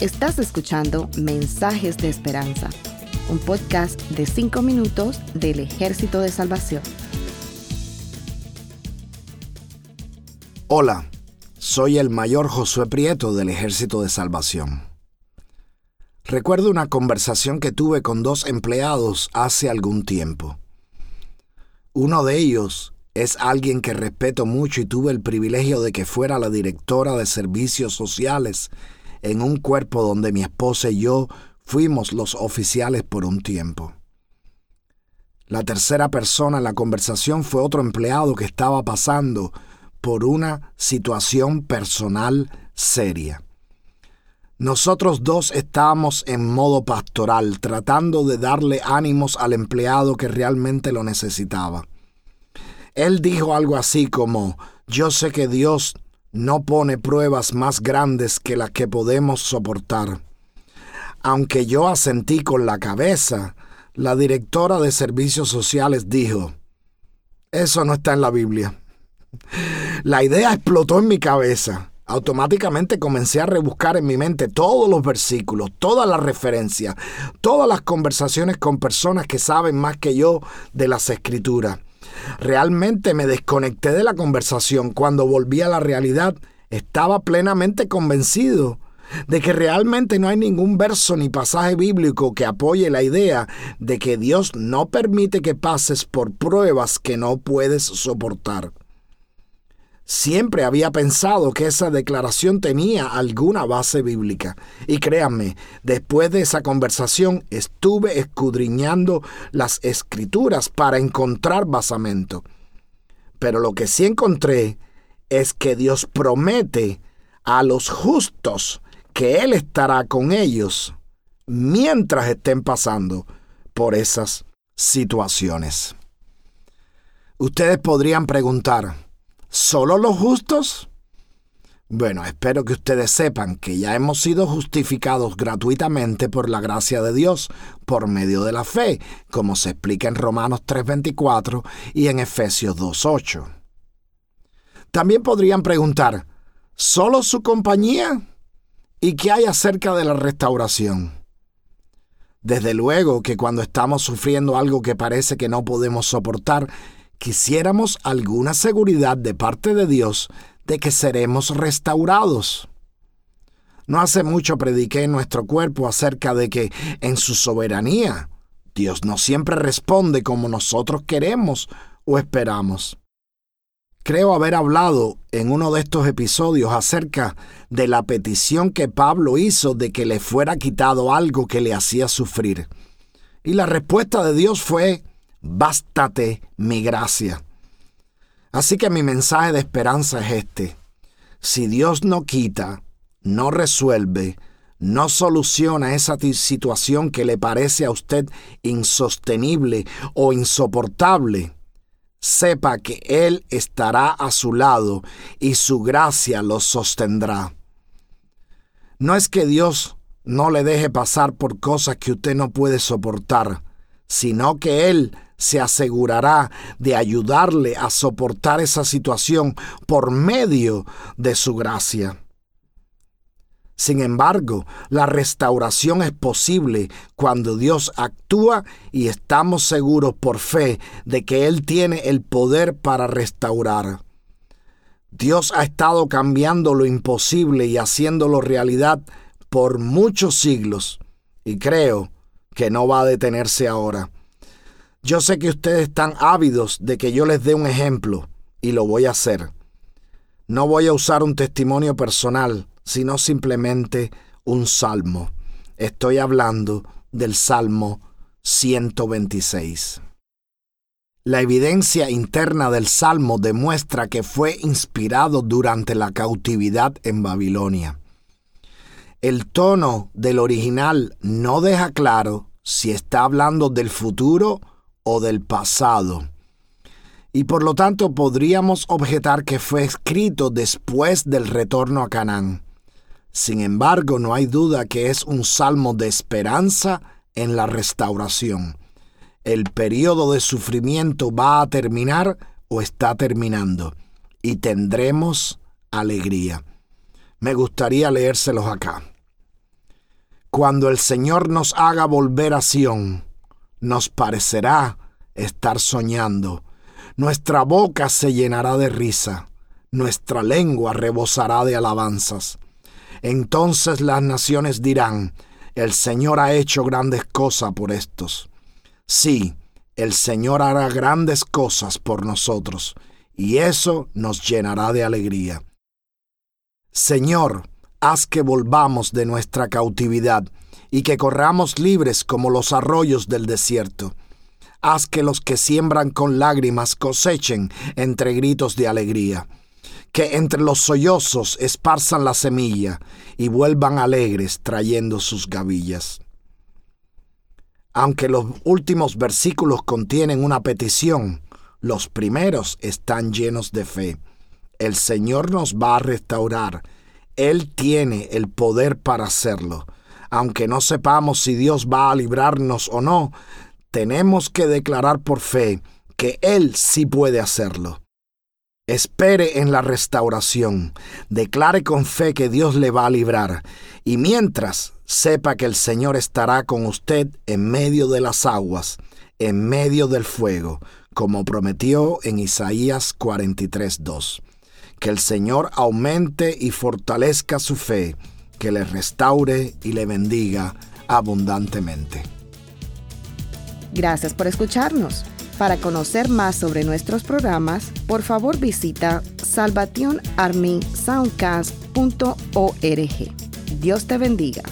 Estás escuchando Mensajes de Esperanza, un podcast de 5 minutos del Ejército de Salvación. Hola, soy el mayor Josué Prieto del Ejército de Salvación. Recuerdo una conversación que tuve con dos empleados hace algún tiempo. Uno de ellos es alguien que respeto mucho y tuve el privilegio de que fuera la directora de servicios sociales en un cuerpo donde mi esposa y yo fuimos los oficiales por un tiempo. La tercera persona en la conversación fue otro empleado que estaba pasando por una situación personal seria. Nosotros dos estábamos en modo pastoral, tratando de darle ánimos al empleado que realmente lo necesitaba. Él dijo algo así como, yo sé que Dios no pone pruebas más grandes que las que podemos soportar. Aunque yo asentí con la cabeza, la directora de servicios sociales dijo, eso no está en la Biblia. La idea explotó en mi cabeza automáticamente comencé a rebuscar en mi mente todos los versículos, todas las referencias, todas las conversaciones con personas que saben más que yo de las escrituras. Realmente me desconecté de la conversación. Cuando volví a la realidad, estaba plenamente convencido de que realmente no hay ningún verso ni pasaje bíblico que apoye la idea de que Dios no permite que pases por pruebas que no puedes soportar. Siempre había pensado que esa declaración tenía alguna base bíblica. Y créanme, después de esa conversación estuve escudriñando las escrituras para encontrar basamento. Pero lo que sí encontré es que Dios promete a los justos que Él estará con ellos mientras estén pasando por esas situaciones. Ustedes podrían preguntar, ¿Solo los justos? Bueno, espero que ustedes sepan que ya hemos sido justificados gratuitamente por la gracia de Dios, por medio de la fe, como se explica en Romanos 3:24 y en Efesios 2:8. También podrían preguntar, ¿solo su compañía? ¿Y qué hay acerca de la restauración? Desde luego que cuando estamos sufriendo algo que parece que no podemos soportar, quisiéramos alguna seguridad de parte de Dios de que seremos restaurados. No hace mucho prediqué en nuestro cuerpo acerca de que en su soberanía Dios no siempre responde como nosotros queremos o esperamos. Creo haber hablado en uno de estos episodios acerca de la petición que Pablo hizo de que le fuera quitado algo que le hacía sufrir. Y la respuesta de Dios fue, bástate mi gracia. Así que mi mensaje de esperanza es este. Si Dios no quita, no resuelve, no soluciona esa situación que le parece a usted insostenible o insoportable, sepa que Él estará a su lado y su gracia lo sostendrá. No es que Dios no le deje pasar por cosas que usted no puede soportar, sino que Él se asegurará de ayudarle a soportar esa situación por medio de su gracia. Sin embargo, la restauración es posible cuando Dios actúa y estamos seguros por fe de que Él tiene el poder para restaurar. Dios ha estado cambiando lo imposible y haciéndolo realidad por muchos siglos y creo que no va a detenerse ahora. Yo sé que ustedes están ávidos de que yo les dé un ejemplo y lo voy a hacer. No voy a usar un testimonio personal, sino simplemente un salmo. Estoy hablando del Salmo 126. La evidencia interna del Salmo demuestra que fue inspirado durante la cautividad en Babilonia. El tono del original no deja claro si está hablando del futuro o del pasado. Y por lo tanto podríamos objetar que fue escrito después del retorno a Canaán. Sin embargo, no hay duda que es un salmo de esperanza en la restauración. El periodo de sufrimiento va a terminar o está terminando y tendremos alegría. me gustaría leérselos acá. Cuando el Señor nos haga volver a Sión, nos parecerá estar soñando. Nuestra boca se llenará de risa, nuestra lengua rebosará de alabanzas. Entonces las naciones dirán, el Señor ha hecho grandes cosas por estos. Sí, el Señor hará grandes cosas por nosotros, y eso nos llenará de alegría. Señor, haz que volvamos de nuestra cautividad y que corramos libres como los arroyos del desierto. Haz que los que siembran con lágrimas cosechen entre gritos de alegría. Que entre los sollozos esparzan la semilla y vuelvan alegres trayendo sus gavillas. Aunque los últimos versículos contienen una petición, los primeros están llenos de fe. El Señor nos va a restaurar él tiene el poder para hacerlo. Aunque no sepamos si Dios va a librarnos o no, tenemos que declarar por fe que Él sí puede hacerlo. Espere en la restauración, declare con fe que Dios le va a librar, y mientras sepa que el Señor estará con usted en medio de las aguas, en medio del fuego, como prometió en Isaías 43.2 que el Señor aumente y fortalezca su fe, que le restaure y le bendiga abundantemente. Gracias por escucharnos. Para conocer más sobre nuestros programas, por favor visita salvationarmysoundcast.org. Dios te bendiga.